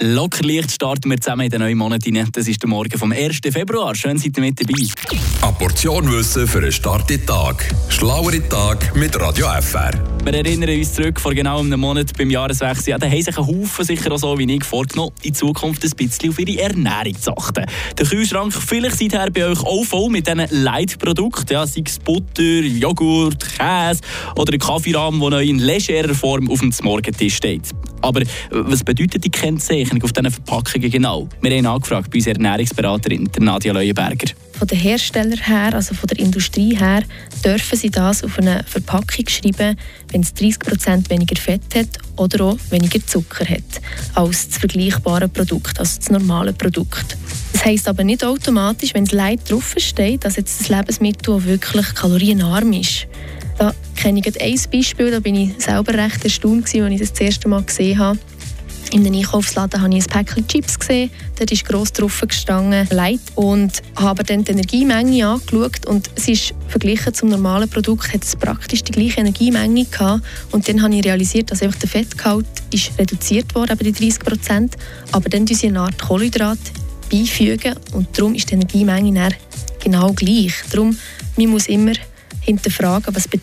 Lockerlicht starten wir zusammen in den neuen Monat rein. Das ist der Morgen vom 1. Februar. Schön, seid ihr mit dabei. Eine Portion Wissen für einen starken Tag. Schlauere Tag mit Radio FR. Wir erinnern uns zurück vor genau einem Monat beim Jahreswechsel. Ja, da haben sich ein Haufen, sicher auch so wie ich, vorgenommen, in Zukunft ein bisschen auf ihre Ernährung zu achten. Der Kühlschrank vielleicht seither bei euch auch voll mit diesen Leitprodukten, ja, sei es Butter, Joghurt, Käse oder ein Kaffeerahmen, der neu in legerer Form auf dem Morgentisch steht. Aber was bedeutet die Kennzeichnung auf diesen Verpackungen genau? Wir haben angefragt bei unserer Ernährungsberaterin Nadia Leuenberger. Von den Herstellern her, also von der Industrie her, dürfen sie das auf eine Verpackung schreiben, wenn es 30% weniger Fett hat oder auch weniger Zucker hat als das vergleichbare Produkt, also das normale Produkt. Das heisst aber nicht automatisch, wenn es Leid draufsteht, dass jetzt das Lebensmittel wirklich kalorienarm ist. Da kenne ich ein Beispiel, da bin ich selber recht erstaunt, als ich das, das erste Mal gesehen habe. In einem Einkaufsladen habe ich ein Päckchen Chips gesehen, dort ist gross drauf gestanden Light. Und habe dann die Energiemenge angeschaut. Und es ist verglichen zum normalen Produkt hat es praktisch die gleiche Energiemenge gehabt. Und dann habe ich realisiert, dass einfach der Fettgehalt ist reduziert wurde, aber die 30 Prozent, aber dann diese eine Art Kohlenhydrat beifügen. Und darum ist die Energiemenge genau gleich. Darum, man muss immer hinterfragen, was